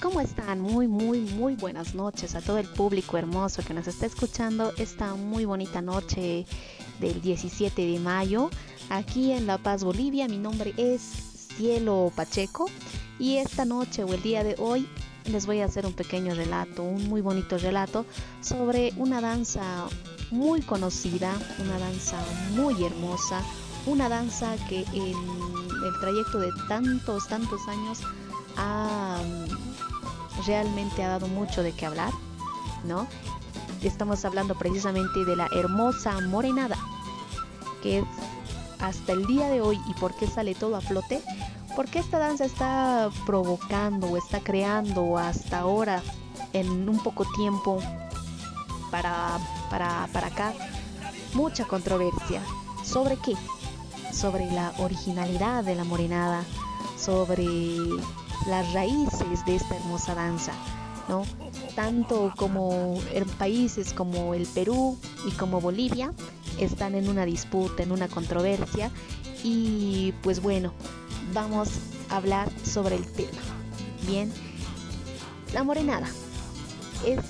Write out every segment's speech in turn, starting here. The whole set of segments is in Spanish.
¿cómo están? Muy, muy, muy buenas noches a todo el público hermoso que nos está escuchando esta muy bonita noche del 17 de mayo aquí en La Paz, Bolivia. Mi nombre es Cielo Pacheco y esta noche o el día de hoy les voy a hacer un pequeño relato, un muy bonito relato sobre una danza muy conocida, una danza muy hermosa, una danza que en el trayecto de tantos, tantos años ha, realmente ha dado mucho de qué hablar, ¿no? Estamos hablando precisamente de la hermosa morenada, que es hasta el día de hoy y por qué sale todo a flote, porque esta danza está provocando o está creando hasta ahora en un poco tiempo para, para, para acá mucha controversia. ¿Sobre qué? Sobre la originalidad de la morenada, sobre las raíces de esta hermosa danza, ¿no? Tanto como en países como el Perú y como Bolivia están en una disputa, en una controversia y pues bueno, vamos a hablar sobre el tema. Bien, la morenada es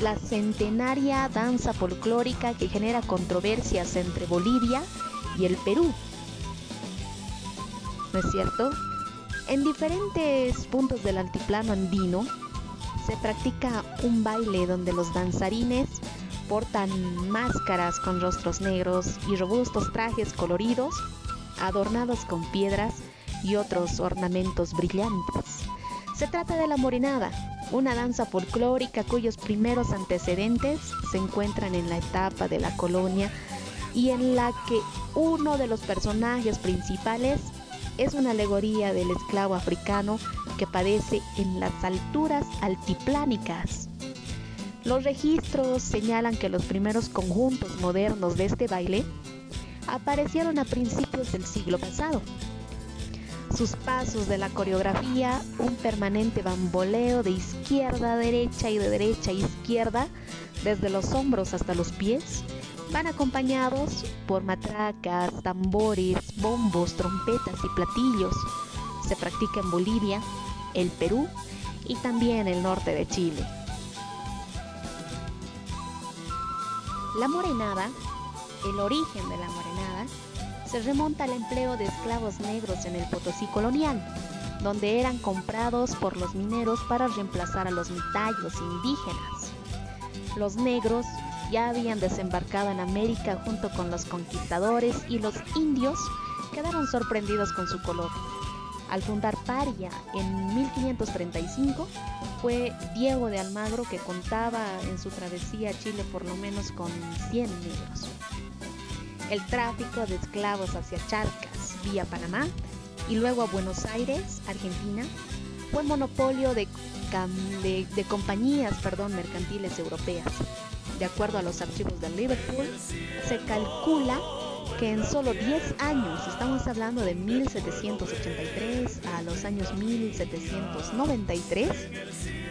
la centenaria danza folclórica que genera controversias entre Bolivia y el Perú. ¿No es cierto? En diferentes puntos del altiplano andino se practica un baile donde los danzarines portan máscaras con rostros negros y robustos trajes coloridos adornados con piedras y otros ornamentos brillantes. Se trata de la morenada, una danza folclórica cuyos primeros antecedentes se encuentran en la etapa de la colonia y en la que uno de los personajes principales es una alegoría del esclavo africano que padece en las alturas altiplánicas. Los registros señalan que los primeros conjuntos modernos de este baile aparecieron a principios del siglo pasado. Sus pasos de la coreografía, un permanente bamboleo de izquierda a derecha y de derecha a izquierda, desde los hombros hasta los pies, van acompañados por matracas, tambores, bombos, trompetas y platillos. Se practica en Bolivia, el Perú y también el norte de Chile. La morenada, el origen de la morenada, se remonta al empleo de esclavos negros en el Potosí colonial, donde eran comprados por los mineros para reemplazar a los mitayos indígenas. Los negros ya habían desembarcado en América junto con los conquistadores y los indios quedaron sorprendidos con su color. Al fundar Paria en 1535 fue Diego de Almagro que contaba en su travesía a Chile por lo menos con 100 negros. El tráfico de esclavos hacia Charcas vía Panamá y luego a Buenos Aires, Argentina, fue monopolio de, de, compañías perdón, mercantiles europeas. De acuerdo a los archivos de Liverpool, se calcula que en solo 10 años, estamos hablando de 1783 a los años 1793,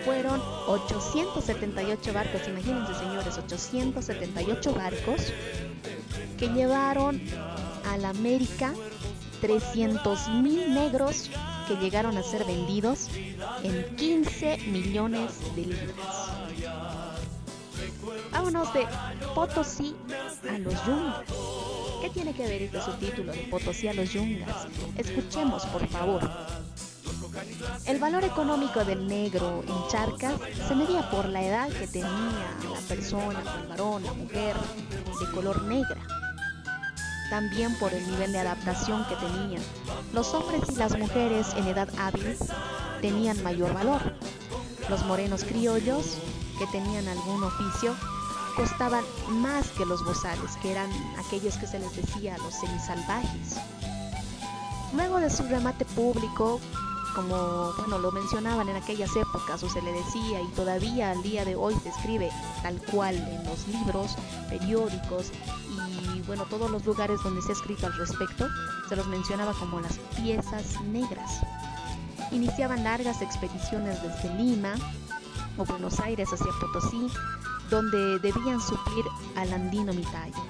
fueron 878 barcos, imagínense señores, 878 barcos que llevaron a la América 300 mil negros que llegaron a ser vendidos en 15 millones de libras. Vámonos de Potosí a los Yungas. ¿Qué tiene que ver este subtítulo de Potosí a los Yungas? Escuchemos, por favor. El valor económico del negro en Charcas se medía por la edad que tenía la persona, el varón, la mujer, de color negra. También por el nivel de adaptación que tenían. Los hombres y las mujeres en edad hábil tenían mayor valor. Los morenos criollos, que tenían algún oficio, costaban más que los bozales, que eran aquellos que se les decía los semisalvajes. Luego de su remate público, como bueno lo mencionaban en aquellas épocas o se le decía y todavía al día de hoy se escribe tal cual en los libros, periódicos y bueno todos los lugares donde se ha escrito al respecto, se los mencionaba como las piezas negras. Iniciaban largas expediciones desde Lima o Buenos Aires hacia Potosí donde debían suplir al andino Mitayo.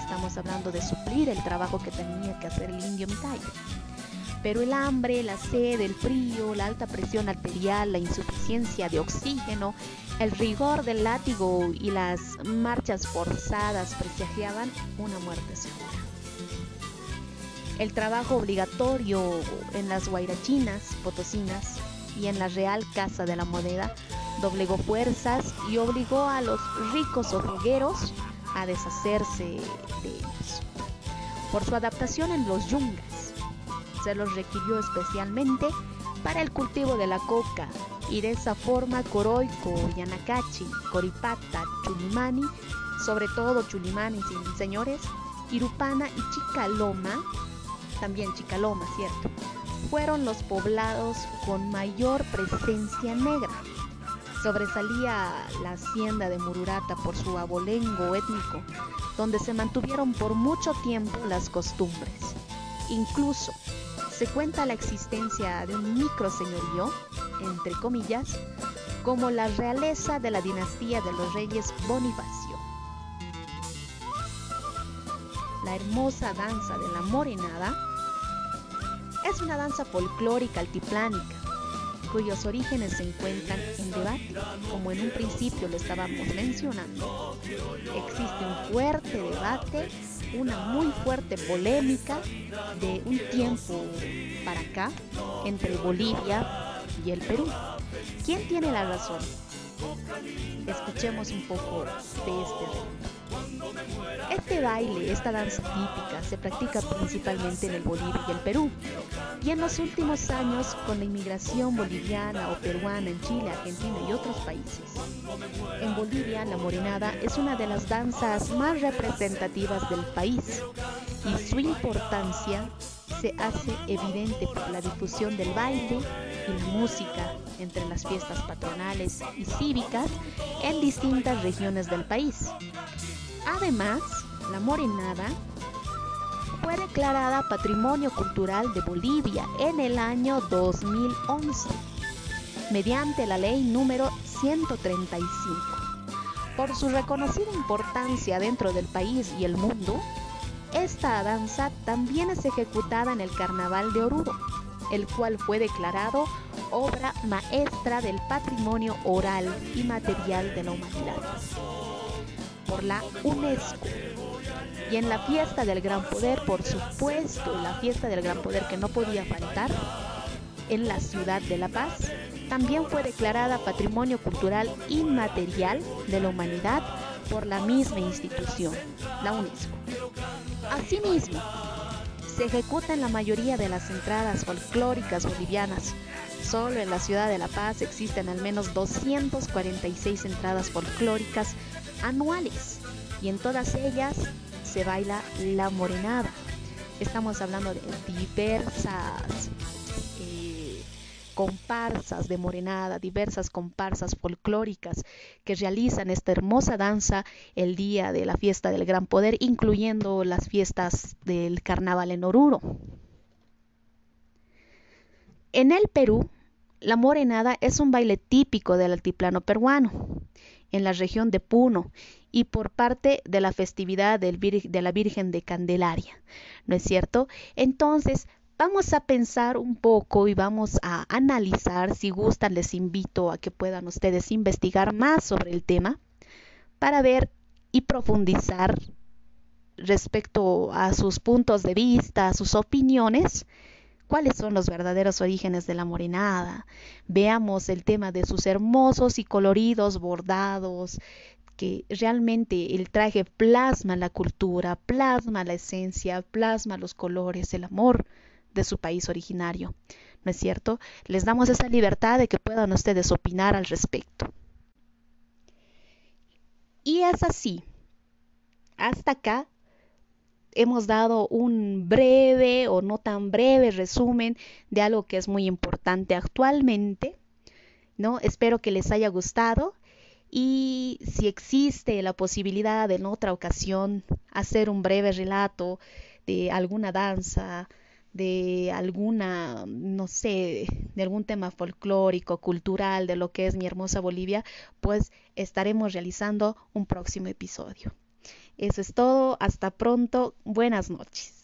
Estamos hablando de suplir el trabajo que tenía que hacer el indio Mitayo. Pero el hambre, la sed, el frío, la alta presión arterial, la insuficiencia de oxígeno, el rigor del látigo y las marchas forzadas presagiaban una muerte segura. El trabajo obligatorio en las guairachinas potosinas y en la Real Casa de la Moneda doblegó fuerzas y obligó a los ricos hormigueros a deshacerse de ellos. Por su adaptación en los yungas, se los requirió especialmente para el cultivo de la coca y de esa forma Coroico, Yanacachi, Coripata, Chulimani, sobre todo Chulimani, señores, Irupana y Chicaloma, también Chicaloma, ¿cierto? Fueron los poblados con mayor presencia negra. Sobresalía la hacienda de Mururata por su abolengo étnico, donde se mantuvieron por mucho tiempo las costumbres. Incluso se cuenta la existencia de un microseñorío, entre comillas, como la realeza de la dinastía de los reyes Bonifacio. La hermosa danza de la morenada es una danza folclórica altiplánica cuyos orígenes se encuentran en debate, como en un principio lo estábamos mencionando. Existe un fuerte debate una muy fuerte polémica de un tiempo para acá entre Bolivia y el Perú. ¿Quién tiene la razón? Escuchemos un poco de este Este baile, esta danza típica, se practica principalmente en el Bolivia y el Perú. Y en los últimos años, con la inmigración boliviana o peruana en Chile, Argentina y otros países. En Bolivia, la morenada es una de las danzas más representativas del país y su importancia se hace evidente por la difusión del baile y la música entre las fiestas patronales y cívicas en distintas regiones del país. Además, la morenada fue declarada Patrimonio Cultural de Bolivia en el año 2011 mediante la ley número 135. Por su reconocida importancia dentro del país y el mundo, esta danza también es ejecutada en el Carnaval de Oruro, el cual fue declarado obra maestra del patrimonio oral y material de la humanidad por la UNESCO. Y en la fiesta del Gran Poder, por supuesto, la fiesta del Gran Poder que no podía faltar en la ciudad de La Paz, también fue declarada Patrimonio Cultural Inmaterial de la Humanidad por la misma institución, la UNESCO. Asimismo, se ejecuta en la mayoría de las entradas folclóricas bolivianas. Solo en la ciudad de La Paz existen al menos 246 entradas folclóricas anuales y en todas ellas se baila la morenada. Estamos hablando de diversas comparsas de morenada, diversas comparsas folclóricas que realizan esta hermosa danza el día de la fiesta del Gran Poder, incluyendo las fiestas del carnaval en Oruro. En el Perú, la morenada es un baile típico del altiplano peruano, en la región de Puno y por parte de la festividad de la Virgen de Candelaria, ¿no es cierto? Entonces, Vamos a pensar un poco y vamos a analizar, si gustan les invito a que puedan ustedes investigar más sobre el tema para ver y profundizar respecto a sus puntos de vista, a sus opiniones, cuáles son los verdaderos orígenes de la morenada. Veamos el tema de sus hermosos y coloridos bordados, que realmente el traje plasma la cultura, plasma la esencia, plasma los colores, el amor de su país originario. ¿No es cierto? Les damos esa libertad de que puedan ustedes opinar al respecto. Y es así. Hasta acá hemos dado un breve o no tan breve resumen de algo que es muy importante actualmente. ¿no? Espero que les haya gustado y si existe la posibilidad de en otra ocasión hacer un breve relato de alguna danza, de alguna, no sé, de algún tema folclórico, cultural, de lo que es mi hermosa Bolivia, pues estaremos realizando un próximo episodio. Eso es todo, hasta pronto, buenas noches.